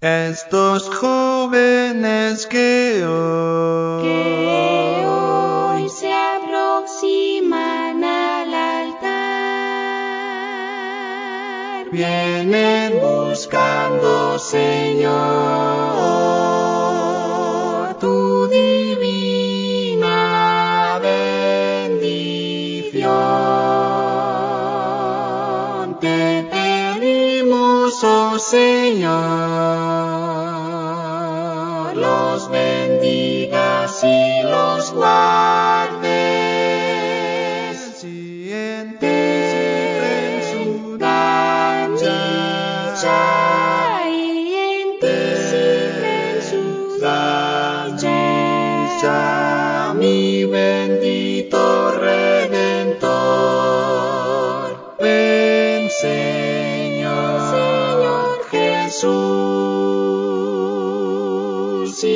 Estos jóvenes que hoy, que hoy se aproximan al altar, vienen buscando, Señor, tu divina bendición. Te oh Señor, los bendigas y los guardes.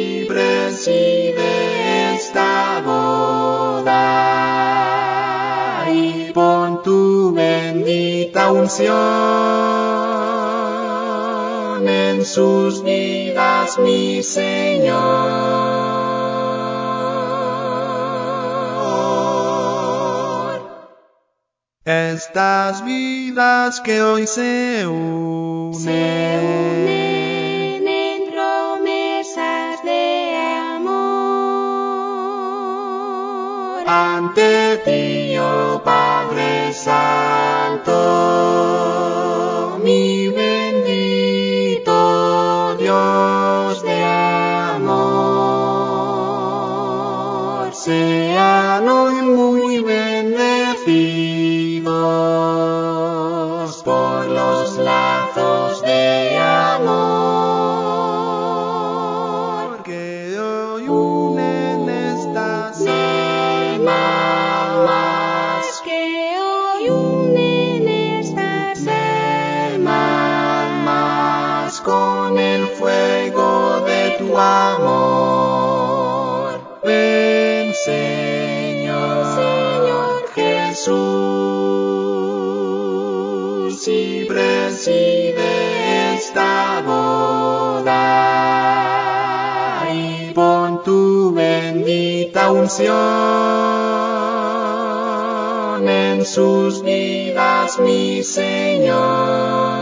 Jesús, y preside esta boda. Y pon tu bendita unción en sus vidas, mi Señor. Estas vidas que hoy se unen, ante ti, oh Padre Santo, mi bendito Dios de amor, sean hoy muy bendecidos Jesús, y preside esta boda. Y pon tu bendita unción en sus vidas, mi Señor.